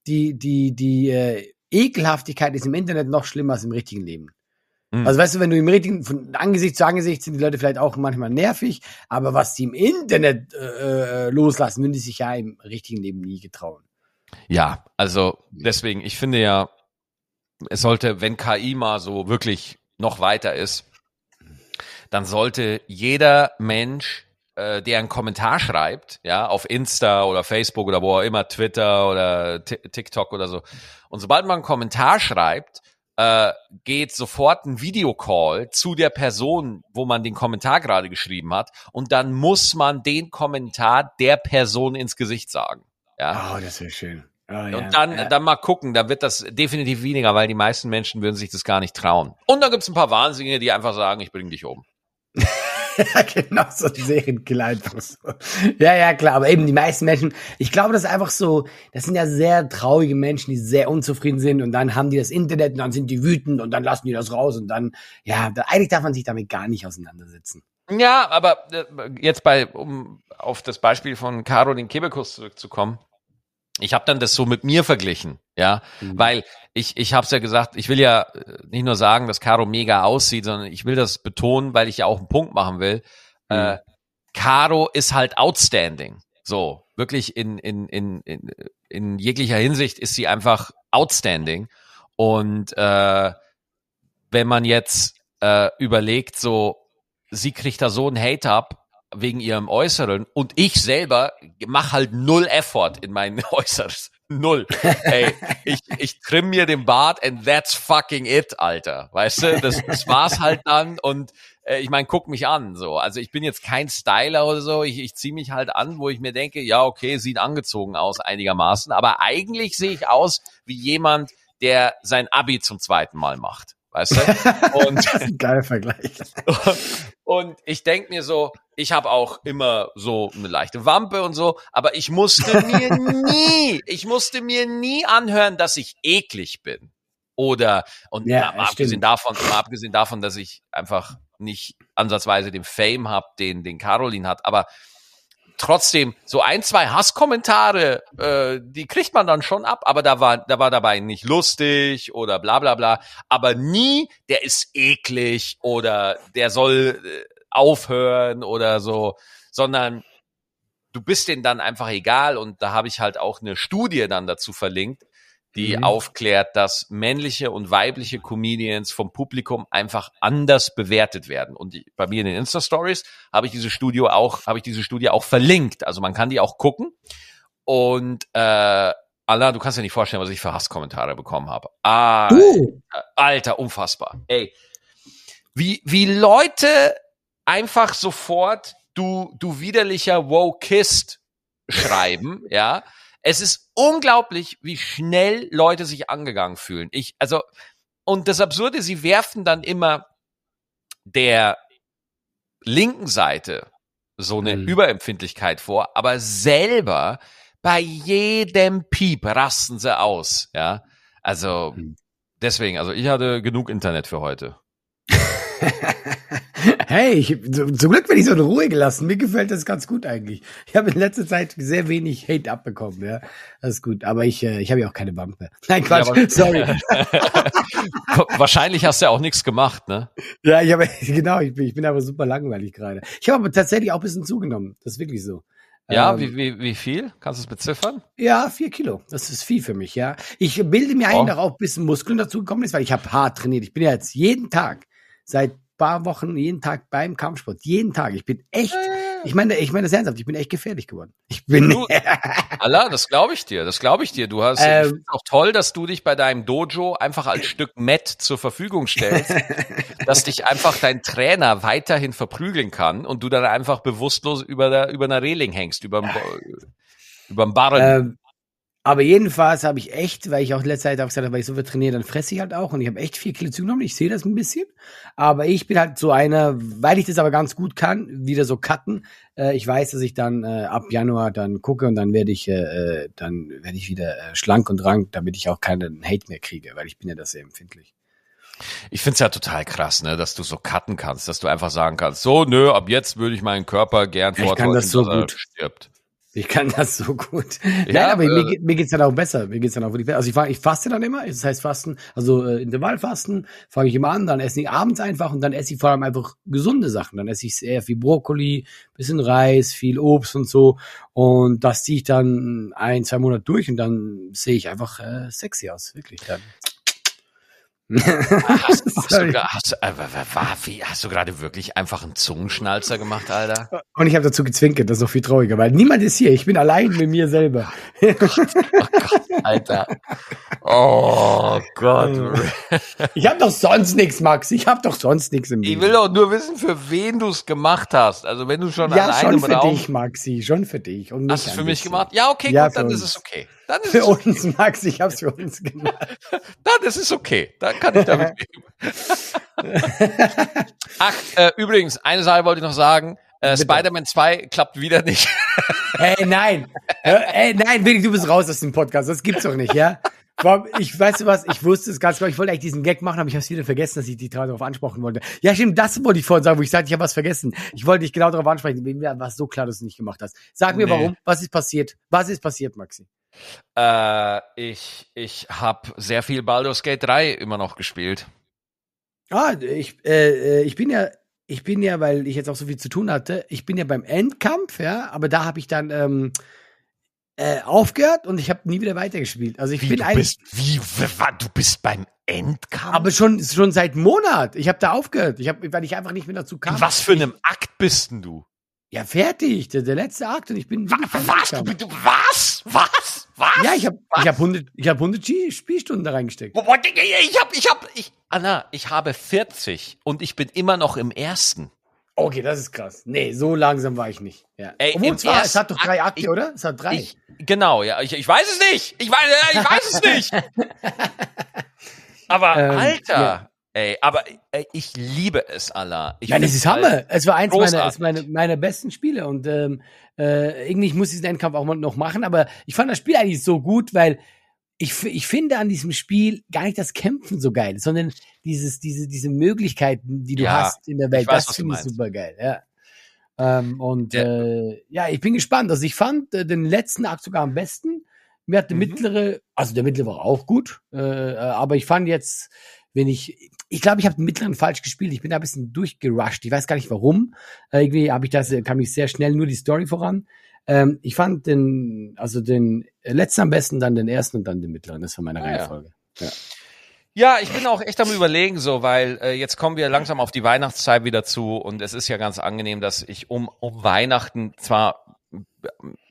die, die, die äh, Ekelhaftigkeit ist im Internet noch schlimmer als im richtigen Leben. Mhm. Also weißt du, wenn du im richtigen, von Angesicht zu Angesicht sind die Leute vielleicht auch manchmal nervig, aber was die im Internet äh, äh, loslassen, würden die sich ja im richtigen Leben nie getrauen. Ja, also deswegen, ich finde ja, es sollte, wenn KI mal so wirklich noch weiter ist, dann sollte jeder Mensch, äh, der einen Kommentar schreibt, ja, auf Insta oder Facebook oder wo auch immer, Twitter oder TikTok oder so, und sobald man einen Kommentar schreibt, äh, geht sofort ein Videocall zu der Person, wo man den Kommentar gerade geschrieben hat, und dann muss man den Kommentar der Person ins Gesicht sagen. Ja. Oh, das wäre schön. Oh, und ja. dann, ja. dann mal gucken, da wird das definitiv weniger, weil die meisten Menschen würden sich das gar nicht trauen. Und dann gibt's ein paar Wahnsinnige, die einfach sagen, ich bring dich um. ja, genau, so ein Serienkiller. Ja, ja, klar, aber eben die meisten Menschen, ich glaube, das ist einfach so, das sind ja sehr traurige Menschen, die sehr unzufrieden sind und dann haben die das Internet und dann sind die wütend und dann lassen die das raus und dann, ja, da, eigentlich darf man sich damit gar nicht auseinandersetzen. Ja, aber äh, jetzt bei, um auf das Beispiel von Caroline Kebekus zurückzukommen, ich habe dann das so mit mir verglichen, ja, Mhm. weil ich ich habe es ja gesagt, ich will ja äh, nicht nur sagen, dass Caro mega aussieht, sondern ich will das betonen, weil ich ja auch einen Punkt machen will. Äh, Mhm. Caro ist halt outstanding, so wirklich in in in in, in jeglicher Hinsicht ist sie einfach outstanding und äh, wenn man jetzt äh, überlegt, so sie kriegt da so einen Hate ab wegen ihrem Äußeren und ich selber mache halt null Effort in mein Äußeres. Null. Ey, ich, ich trimm mir den Bart and that's fucking it, Alter. Weißt du, das, das war's halt dann und äh, ich meine, guck mich an, so. Also ich bin jetzt kein Styler oder so, ich, ich ziehe mich halt an, wo ich mir denke, ja, okay, sieht angezogen aus einigermaßen, aber eigentlich sehe ich aus wie jemand, der sein Abi zum zweiten Mal macht. Weißt du? Und das ist ein geiler Vergleich. und ich denk mir so, ich habe auch immer so eine leichte Wampe und so, aber ich musste mir nie, ich musste mir nie anhören, dass ich eklig bin. Oder und Ja, mal, abgesehen davon, mal abgesehen davon, dass ich einfach nicht ansatzweise den Fame habe, den den Caroline hat, aber trotzdem so ein, zwei Hasskommentare, äh, die kriegt man dann schon ab, aber da war, da war dabei nicht lustig oder bla bla bla, aber nie, der ist eklig oder der soll äh, aufhören oder so, sondern du bist denen dann einfach egal. Und da habe ich halt auch eine Studie dann dazu verlinkt, die Mhm. aufklärt, dass männliche und weibliche Comedians vom Publikum einfach anders bewertet werden. Und die, bei mir in den Insta Stories habe ich diese Studie auch, habe ich diese Studie auch verlinkt. Also man kann die auch gucken. Und äh, Allah, du kannst dir nicht vorstellen, was ich für Hasskommentare bekommen habe. Ah, Uh, Alter, unfassbar. Ey, wie, wie Leute einfach sofort du, du widerlicher Wokist schreiben, ja. Es ist unglaublich, wie schnell Leute sich angegangen fühlen. Ich, also, und das Absurde, sie werfen dann immer der linken Seite so eine Mhm. Überempfindlichkeit vor, aber selber bei jedem Piep rasten sie aus, ja. Also, Mhm. deswegen, also ich hatte genug Internet für heute. hey, ich, zum Glück bin ich so in Ruhe gelassen. Mir gefällt das ganz gut eigentlich. Ich habe in letzter Zeit sehr wenig Hate abbekommen, ja. Das ist gut. Aber ich, äh, ich habe ja auch keine Wampe. Nein, Quatsch. Ja, Sorry. Wahrscheinlich hast du ja auch nichts gemacht, ne? Ja, ich habe genau, ich bin, ich bin aber super langweilig gerade. Ich habe aber tatsächlich auch ein bisschen zugenommen. Das ist wirklich so. Ja, Ähm, wie, wie, wie viel? Kannst du es beziffern? Ja, vier Kilo. Das ist viel für mich, ja. Ich bilde mir ein, Oh. dass auch ein bisschen Muskeln dazugekommen ist, weil ich habe hart trainiert. Ich bin ja jetzt jeden Tag, seit paar Wochen, jeden Tag beim Kampfsport. Jeden Tag. Ich bin echt, ich meine, ich meine das ernsthaft, ich bin echt gefährlich geworden. Ich bin, Du- Allah, das glaube ich dir, das glaube ich dir. Du hast, Ähm. auch toll, dass du dich bei deinem Dojo einfach als Stück Met zur Verfügung stellst, dass dich einfach dein Trainer weiterhin verprügeln kann und du dann einfach bewusstlos über der, über einer Reling hängst, überm, überm Barren. ähm, aber jedenfalls habe ich echt, weil ich auch letzte Zeit auch gesagt habe, weil ich so viel trainiere, dann fresse ich halt auch und ich habe echt vier Kilo zugenommen. Ich sehe das ein bisschen. Aber ich bin halt so einer, weil ich das aber ganz gut kann, wieder so cutten. Äh, ich weiß, dass ich dann äh, ab Januar dann gucke und dann werde ich, äh, äh, dann werde ich wieder äh, schlank und rank, damit ich auch keinen Hate mehr kriege, weil ich bin ja das sehr empfindlich. Ich find's ja total krass, ne, dass du so cutten kannst, dass du einfach sagen kannst, so, nö, ab jetzt würde ich meinen Körper gern Ich kann vortäuschen, das so dass er gut. stirbt. Ich kann das so gut. Ja, Nein, aber äh, mir, geht- mir geht's dann auch besser. Mir geht's dann auch wirklich besser. Also ich, ich faste dann immer. Das heißt Fasten, also äh, Intervallfasten fange ich immer an, dann esse ich abends einfach und dann esse ich vor allem einfach gesunde Sachen. Dann esse ich sehr viel Brokkoli, bisschen Reis, viel Obst und so. Und das ziehe ich dann ein, zwei Monate durch und dann sehe ich einfach äh, sexy aus, wirklich. Dann. Hast, hast, du, hast, äh, hast du gerade wirklich einfach einen Zungenschnalzer gemacht, Alter? Und ich habe dazu gezwinkert, das ist noch viel trauriger, weil niemand ist hier. Ich bin allein mit mir selber. Oh Gott, Alter. Oh Gott. Ich habe doch sonst nichts, Max. Ich habe doch sonst nichts im Ich Leben. will doch nur wissen, für wen du es gemacht hast. Also wenn du schon ja, allein schon für dich, Maxi. Schon für dich. Und hast du es für mich gemacht. Ja, okay, Ja, gut, dann für ist uns. es okay. Dann ist Für es okay. uns, Max. Ich habe es für uns gemacht. Dann ist es okay. Dann kann ich damit leben. Ach, äh, übrigens, eine Sache wollte ich noch sagen. Äh. Spider-Man 2 klappt wieder nicht. Ey, nein. Hör- Ey, nein, wirklich, du bist raus aus dem Podcast. Das gibt's doch nicht, ja? Ich weiß du was, ich wusste es ganz genau. Ich wollte eigentlich diesen Gag machen, aber ich habe es wieder vergessen, dass ich die darauf ansprechen wollte. Ja, stimmt, das wollte ich vorhin sagen, wo ich sagte, ich habe was vergessen. Ich wollte dich genau darauf ansprechen. Mir war so klar, dass du es nicht gemacht hast. Sag mir Nee. warum. Was ist passiert? Was ist passiert, Maxi? Äh, ich ich habe sehr viel Baldur's Gate 3 immer noch gespielt. Ah, ich, äh, äh, ich bin ja, ich bin ja, weil ich jetzt auch so viel zu tun hatte, ich bin ja beim Endkampf, ja, aber da habe ich dann ähm, äh, aufgehört und ich habe nie wieder weitergespielt. Also ich Wie, bin du bist, wie, du bist beim Endkampf? aber schon schon seit Monat. Ich habe da aufgehört. Ich habe, weil ich einfach nicht mehr dazu kam. In was für einem Akt bist denn du? Ja, fertig. Der, der letzte Akt und ich bin. Wa- Was? Du, du, was? Was? Was? Ja, ich habe ich hab 100, ich hab 100 G- Spielstunden da reingesteckt. Ich hab, ich hab, ich, Anna, ich habe 40 und ich bin immer noch im ersten. Okay, das ist krass. Nee, so langsam war ich nicht. Ja. Ey, Obwohl, zwar, es hat doch drei Akt- Akte, ich- oder? Es hat drei. Ich, genau, ja, ich, ich weiß es nicht. Ich weiß, äh, ich weiß es nicht. Aber Ähm, Alter, ja. Ey, aber ey, ich liebe es, Allah. Ich Nein, es ist Hammer. halt- Es war eins meiner, großartig. es meine, meiner besten Spiele und ähm, äh, irgendwie ich muss diesen Endkampf auch mal noch machen, aber ich fand das Spiel eigentlich so gut, weil ich, ich finde an diesem Spiel gar nicht das Kämpfen so geil, sondern dieses, diese, diese Möglichkeiten, die du Ja, hast in der Welt, weiß, das finde ich super geil, ja. Ähm, und Ja. äh, ja, ich bin gespannt. Also ich fand äh, den letzten Akt sogar am besten. Mir hat der Mhm. mittlere, also der mittlere war auch gut, äh, äh, aber ich fand jetzt, wenn ich, ich glaube, ich habe den mittleren falsch gespielt. Ich bin da ein bisschen durchgerusht. Ich weiß gar nicht warum. Äh, irgendwie habe ich das, äh, kam ich sehr schnell nur die Story voran. Ähm, ich fand den, also den letzten am besten, dann den ersten und dann den mittleren. Das war meine Ah, ja. Reihenfolge. Ja, ich bin auch echt am überlegen so, weil äh, jetzt kommen wir langsam auf die Weihnachtszeit wieder zu und es ist ja ganz angenehm, dass ich um, um Weihnachten zwar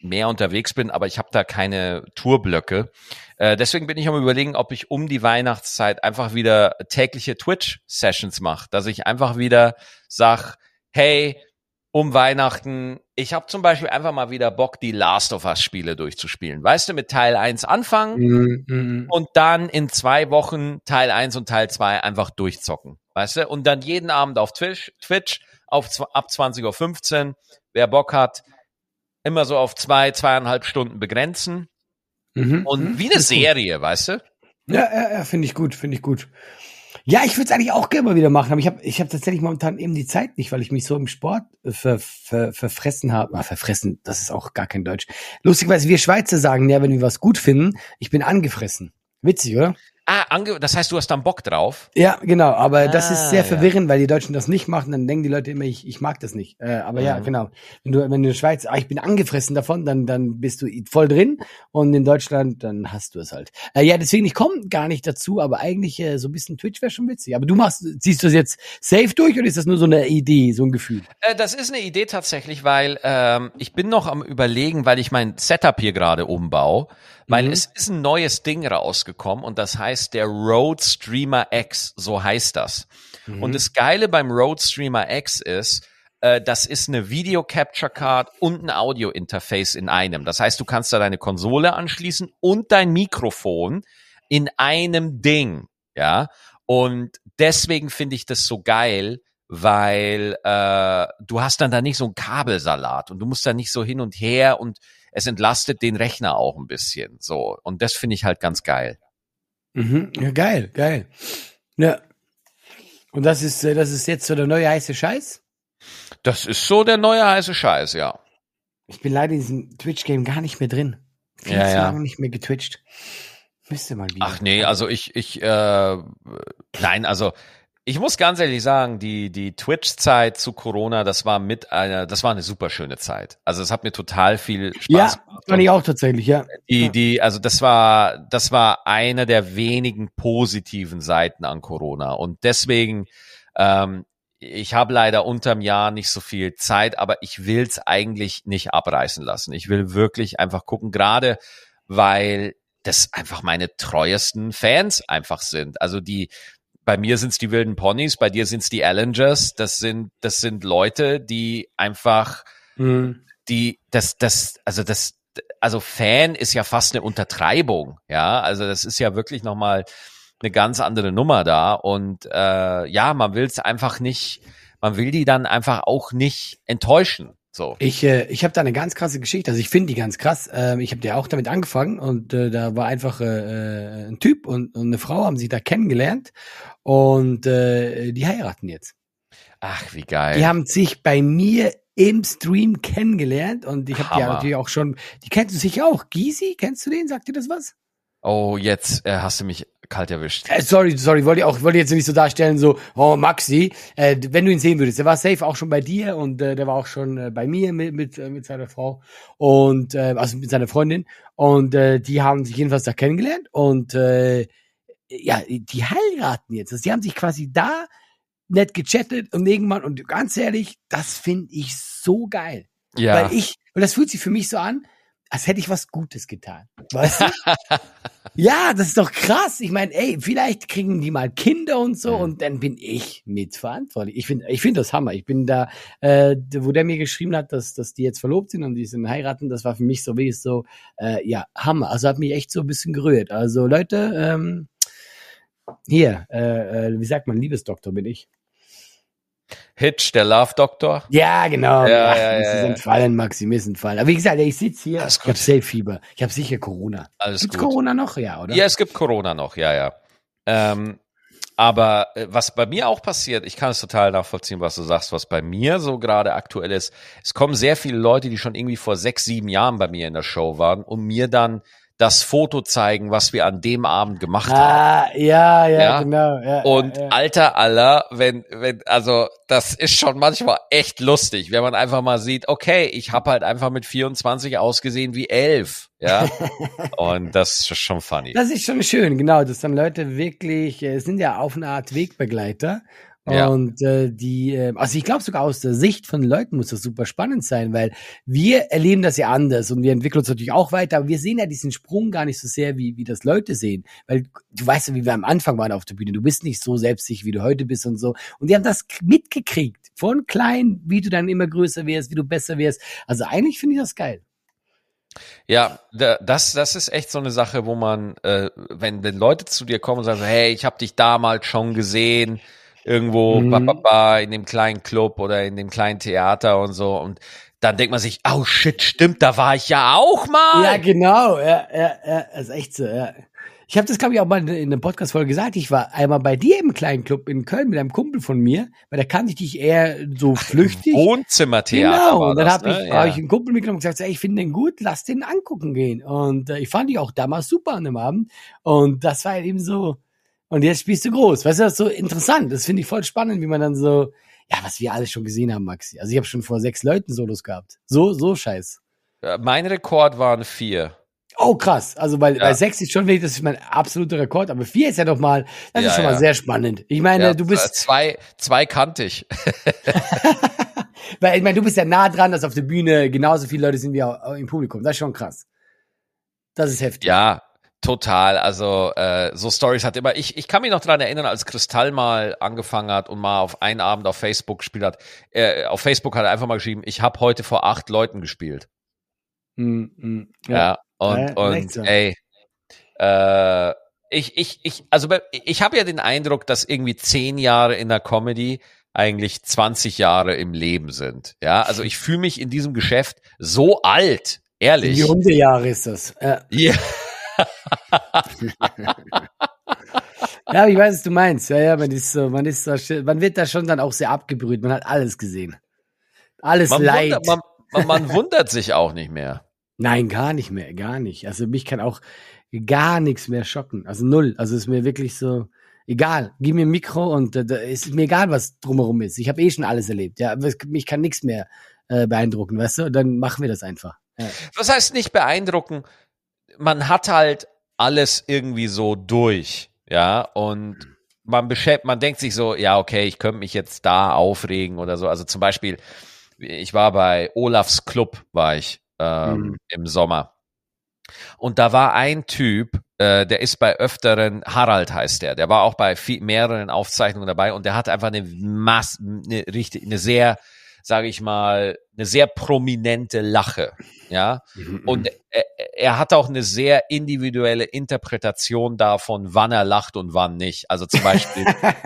mehr unterwegs bin, aber ich habe da keine Tourblöcke. Äh, deswegen bin ich am überlegen, ob ich um die Weihnachtszeit einfach wieder tägliche Twitch-Sessions mache, dass ich einfach wieder sag, hey, um Weihnachten, ich habe zum Beispiel einfach mal wieder Bock, die Last of Us Spiele durchzuspielen. Weißt du, mit Teil 1 anfangen, Mhm, mhm. und dann in zwei Wochen Teil 1 und Teil 2 einfach durchzocken. Weißt du? Und dann jeden Abend auf Twitch, Twitch auf, ab 20.15 Uhr, wer Bock hat, immer so auf zwei, zweieinhalb Stunden begrenzen. Mhm, Und mhm. wie eine. Serie, weißt du? Ja, ja, ja finde ich gut, finde ich gut. Ja, ich würde es eigentlich auch gerne mal wieder machen, aber ich habe ich hab tatsächlich momentan eben die Zeit nicht, weil ich mich so im Sport äh, ver, ver, verfressen habe. Ah, verfressen, das ist auch gar kein Deutsch. Lustigerweise, wir Schweizer sagen ja, wenn wir was gut finden, ich bin angefressen. Witzig, oder? Ah, ange das heißt, du hast dann Bock drauf. Ja, genau, aber das ist Ah, sehr ja. verwirrend, weil die Deutschen das nicht machen, dann denken die Leute immer, ich, ich mag das nicht. Äh, aber ja, Mhm. genau. Wenn du, wenn du in der Schweiz, ah, ich bin angefressen davon, dann, dann bist du voll drin und in Deutschland, dann hast du es halt. Äh, ja, deswegen, ich komme gar nicht dazu, aber eigentlich äh, so ein bisschen Twitch wäre schon witzig. Aber du machst, ziehst du das jetzt safe durch oder ist das nur so eine Idee, so ein Gefühl? Äh, das ist eine Idee tatsächlich, weil ähm, ich bin noch am überlegen, weil ich mein Setup hier gerade umbau, weil Mhm. es ist ein neues Ding rausgekommen und das heißt der Rode Streamer X, so heißt das. Mhm. Und das Geile beim Rode Streamer X ist, äh, das ist eine Video Capture Card und ein Audio Interface in einem. Das heißt, du kannst da deine Konsole anschließen und dein Mikrofon in einem Ding, ja. Und deswegen finde ich das so geil, weil äh, du hast dann da nicht so einen Kabelsalat und du musst da nicht so hin und her und es entlastet den Rechner auch ein bisschen. So und das finde ich halt ganz geil. Mhm. Ja, geil, geil. Ja. Und das ist, äh, das ist jetzt so der neue heiße Scheiß? Das ist so der neue heiße Scheiß, ja. Ich bin leider in diesem Twitch-Game gar nicht mehr drin. Viel Ja, zu ja. lange nicht mehr getwitcht. Müsste mal wieder. Ach nee, also ich ich äh, nein, also ich muss ganz ehrlich sagen, die, die Twitch-Zeit zu Corona, das war mit einer, das war eine super schöne Zeit. Also es hat mir total viel Spaß Ja, gemacht. fand ich auch tatsächlich, ja. Die, die, also das war, das war eine der wenigen positiven Seiten an Corona. Und deswegen, ähm, ich habe leider unterm Jahr nicht so viel Zeit, aber ich will's eigentlich nicht abreißen lassen. Ich will wirklich einfach gucken, gerade weil das einfach meine treuesten Fans einfach sind. Also die, bei mir sind's die wilden Ponys, bei dir sind's die Allengers. Das sind, das sind Leute, die einfach Mhm. die, das, das, also das, also Fan ist ja fast eine Untertreibung, ja, also das ist ja wirklich nochmal eine ganz andere Nummer da und äh, ja, man will es einfach nicht, man will die dann einfach auch nicht enttäuschen, so. Ich, äh, ich habe da eine ganz krasse Geschichte. Also ich finde die ganz krass. Ähm, ich habe ja auch damit angefangen und äh, da war einfach äh, äh, ein Typ und, und eine Frau haben sich da kennengelernt und äh, die heiraten jetzt. Ach, wie geil. Die haben sich bei mir im Stream kennengelernt und ich habe die ja natürlich auch schon. Die kennst du sicher auch. Gysi, kennst du den? Sagt dir das was? Oh, jetzt äh, hast du mich kalt erwischt. Äh, sorry, sorry, wollte ich auch, wollte jetzt nicht so darstellen, so, oh, Maxi, äh, wenn du ihn sehen würdest, der war safe auch schon bei dir und äh, der war auch schon äh, bei mir mit, mit, äh, mit seiner Frau und, äh, also mit seiner Freundin und äh, die haben sich jedenfalls da kennengelernt und, äh, ja, die heiraten jetzt. Also die haben sich quasi da nett gechattet und irgendwann, und ganz ehrlich, das finde ich so geil. Ja. Weil ich, und das fühlt sich für mich so an, als hätte ich was Gutes getan. Weißt du? ja, das ist doch krass. Ich meine, ey, vielleicht kriegen die mal Kinder und so Mhm. und dann bin ich mitverantwortlich. Ich finde ich finde das Hammer. Ich bin da, äh, wo der mir geschrieben hat, dass, dass die jetzt verlobt sind und die sind heiraten, das war für mich so wie so, äh, ja, Hammer. Also hat mich echt so ein bisschen gerührt. Also Leute, ähm, hier, äh, äh, wie sagt man, Liebesdoktor bin ich. Hitch, der Love Doctor. Ja, genau. Ja, Ach, ja, ist ja, ja. entfallen, Maxi, mir ist entfallen. Aber wie gesagt, ich sitze hier, Alles ich habe gut. safe Fieber. Ich habe sicher Corona. Alles Gibt's gut. Corona noch? Ja, oder? Ja, es gibt Corona noch, ja, ja. Ähm, aber äh, was bei mir auch passiert, ich kann es total nachvollziehen, was du sagst, was bei mir so gerade aktuell ist. Es kommen sehr viele Leute, die schon irgendwie vor sechs, sieben Jahren bei mir in der Show waren und mir dann das Foto zeigen, was wir an dem Abend gemacht haben. Ah, ja, ja, Ja. genau. Ja, Und ja, alter aller, wenn, wenn, also das ist schon manchmal echt lustig, wenn man einfach mal sieht, okay, ich habe halt einfach mit 24 ausgesehen wie elf, ja. Und das ist schon funny. Das ist schon schön, genau, dass dann Leute wirklich, äh, es sind ja auf eine Art Wegbegleiter. Ja. Und äh, die, äh, also ich glaube sogar aus der Sicht von Leuten muss das super spannend sein, weil wir erleben das ja anders und wir entwickeln uns natürlich auch weiter, aber wir sehen ja diesen Sprung gar nicht so sehr, wie, wie das Leute sehen. Weil du weißt ja, wie wir am Anfang waren auf der Bühne, du bist nicht so selbstsicher, wie du heute bist und so. Und die haben das mitgekriegt, von klein, wie du dann immer größer wirst, wie du besser wirst. Also eigentlich finde ich das geil. Ja, da, das, das ist echt so eine Sache, wo man, äh, wenn, wenn Leute zu dir kommen und sagen, so, hey, ich habe dich damals schon gesehen, irgendwo Mhm. ba, ba, ba, in dem kleinen Club oder in dem kleinen Theater und so, und dann denkt man sich, oh shit, stimmt, da war ich ja auch mal. Ja, genau. Ja, ja, ja, das ist echt so, ja. Ich habe das, glaube ich, auch mal in in einer Podcast-Folge gesagt. Ich war einmal bei dir im kleinen Club in Köln mit einem Kumpel von mir, weil da kannte ich dich eher so flüchtig. Wohnzimmertheater Genau, und dann habe ich, ne? hab ja. ich einen Kumpel mitgenommen und gesagt, ey, ich finde den gut, lass den angucken gehen. Und äh, ich fand dich auch damals super an dem Abend. Und das war eben so, und jetzt spielst du groß. Weißt du, das ist so interessant. Das finde ich voll spannend, wie man dann so, ja, was wir alles schon gesehen haben, Maxi. Also ich habe schon vor sechs Leuten Solos gehabt. So, so scheiß. Mein Rekord waren vier. Oh, krass. Also, weil, Ja. weil sechs ist schon wirklich, das ist mein absoluter Rekord, aber vier ist ja doch mal, das Ja, ist schon ja. mal sehr spannend. Ich meine, du bist, zwei, zwei kannte ich. weil ich meine, du bist ja nah dran, dass auf der Bühne genauso viele Leute sind wie auch im Publikum. Das ist schon krass. Das ist heftig. Ja, total. Also äh, so Stories hat immer. Ich, ich kann mich noch dran erinnern, als Kristall mal angefangen hat und mal auf einen Abend auf Facebook gespielt hat. Äh, auf Facebook hat er einfach mal geschrieben, ich habe heute vor acht Leuten gespielt. Mm, mm, Ja. Und, Ja, und so. ey, äh, ich, ich, ich, also ich habe ja den Eindruck, dass irgendwie zehn Jahre in der Comedy eigentlich 20 Jahre im Leben sind. Ja, also ich fühle mich in diesem Geschäft so alt, ehrlich. Die Hundejahre ist das. Ja. Ja. ja, ich weiß, was du meinst. Ja, ja, man ist so, man ist so, man wird da schon dann auch sehr abgebrüht. Man hat alles gesehen. Alles Man, Leid. wundert, man, man, man wundert sich auch nicht mehr. Nein, gar nicht mehr, gar nicht. Also mich kann auch gar nichts mehr schocken. Also null. Also es ist mir wirklich so, Egal, gib mir ein Mikro und äh, ist mir egal, was drumherum ist. Ich habe eh schon alles erlebt. Ja, mich kann nichts mehr äh, beeindrucken, weißt du? Dann machen wir das einfach. Ja. Was heißt nicht beeindrucken? Man hat halt alles irgendwie so durch, ja, und man beschäftigt, man denkt sich so, ja, okay, ich könnte mich jetzt da aufregen oder so. Also zum Beispiel, ich war bei Olafs Club, war ich ähm, mhm. im Sommer. Und da war ein Typ, äh, der ist bei öfteren, Harald heißt der, der war auch bei viel, mehreren Aufzeichnungen dabei und der hat einfach eine Mass, eine richtig, eine sehr, sage ich mal, eine sehr prominente Lache, ja. Mhm. Und er, er hat auch eine sehr individuelle Interpretation davon, wann er lacht und wann nicht. Also zum Beispiel,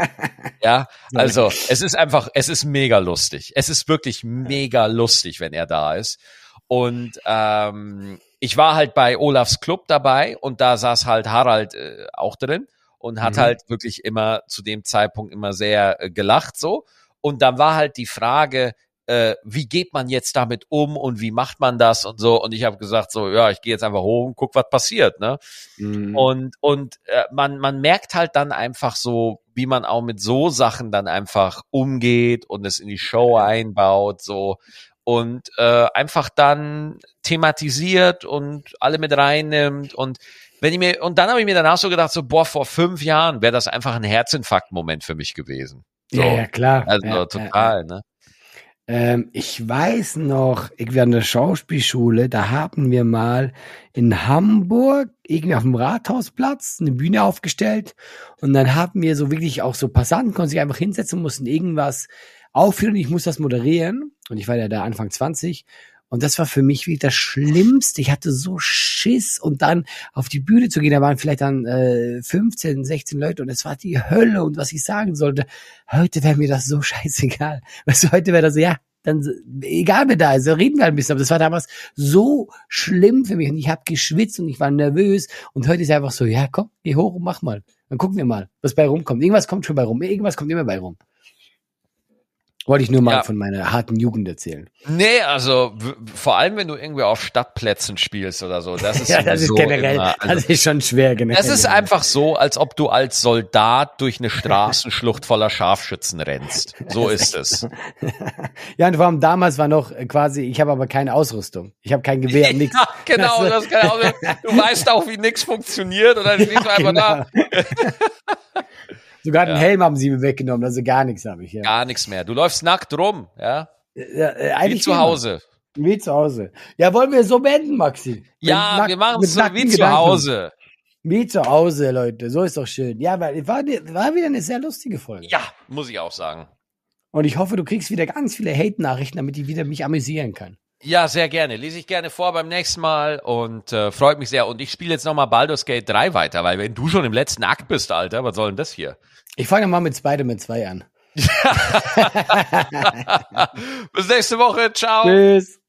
ja, also es ist einfach, es ist mega lustig. Es ist wirklich mega lustig, wenn er da ist. Und ähm, ich war halt bei Olafs Club dabei und da saß halt Harald äh, auch drin und hat mhm. halt wirklich immer zu dem Zeitpunkt immer sehr äh, gelacht so. Und dann war halt die Frage, äh, wie geht man jetzt damit um und wie macht man das und so. Und ich habe gesagt so, ja, ich gehe jetzt einfach hoch und guck, was passiert. Ne? Mhm. Und und äh, man man merkt halt dann einfach so, wie man auch mit so Sachen dann einfach umgeht und es in die Show einbaut so und äh, einfach dann thematisiert und alle mit reinnimmt und wenn ich mir und dann habe ich mir danach so gedacht so boah vor fünf Jahren wäre das einfach ein Herzinfarkt-Moment für mich gewesen. So. Ja, ja, klar. Also ja, total, ja, ne? Ähm, ich weiß noch, ich war in der Schauspielschule, da haben wir mal in Hamburg irgendwie auf dem Rathausplatz eine Bühne aufgestellt und dann haben wir so wirklich auch so Passanten konnten sich einfach hinsetzen, mussten irgendwas aufführen, ich muss das moderieren und ich war ja da Anfang 20 und das war für mich wie das Schlimmste. Ich hatte so Schiss und dann auf die Bühne zu gehen, da waren vielleicht dann äh, 15, 16 Leute und es war die Hölle und was ich sagen sollte, heute wäre mir das so scheißegal. Weißt du, heute wäre das, ja, dann egal wer da ist, reden wir halt ein bisschen, aber das war damals so schlimm für mich und ich habe geschwitzt und ich war nervös und heute ist einfach so, ja komm, geh hoch und mach mal. Dann gucken wir mal, was bei rumkommt. Irgendwas kommt schon bei rum, irgendwas kommt immer bei rum. Wollte ich nur mal ja. von meiner harten Jugend erzählen. Nee, also vor allem, wenn du irgendwie auf Stadtplätzen spielst oder so. Das ist ja, das ist generell, immer, also, das ist schon schwer generell. Das ist einfach so, als ob du als Soldat durch eine Straßenschlucht voller Scharfschützen rennst. So ist es. ja, und vor allem damals war noch quasi, ich habe aber keine Ausrüstung. Ich habe kein Gewehr, nichts. Ja, genau, das genau, du weißt auch, wie nichts funktioniert und dann ja, du einfach genau. da. Sogar den Helm haben sie mir weggenommen, also gar nichts habe ich. Ja. Gar nichts mehr. Du läufst nackt rum, ja? ja wie zu Hause. Wie zu Hause. Ja, wollen wir so beenden, Maxi? Ja, Nack wir machen es so wie zu Hause. Wie zu Hause, Leute. So ist doch schön. Ja, weil war, war wieder eine sehr lustige Folge. Ja, muss ich auch sagen. Und ich hoffe, du kriegst wieder ganz viele Hate-Nachrichten, damit ich wieder mich amüsieren kann. Ja, sehr gerne. Lese ich gerne vor beim nächsten Mal und äh, freut mich sehr. Und ich spiele jetzt nochmal Baldur's Gate 3 weiter, weil wenn du schon im letzten Akt bist, Alter, was soll denn das hier? Ich fange mal mit Spider-Man 2 an. Bis nächste Woche. Ciao. Tschüss.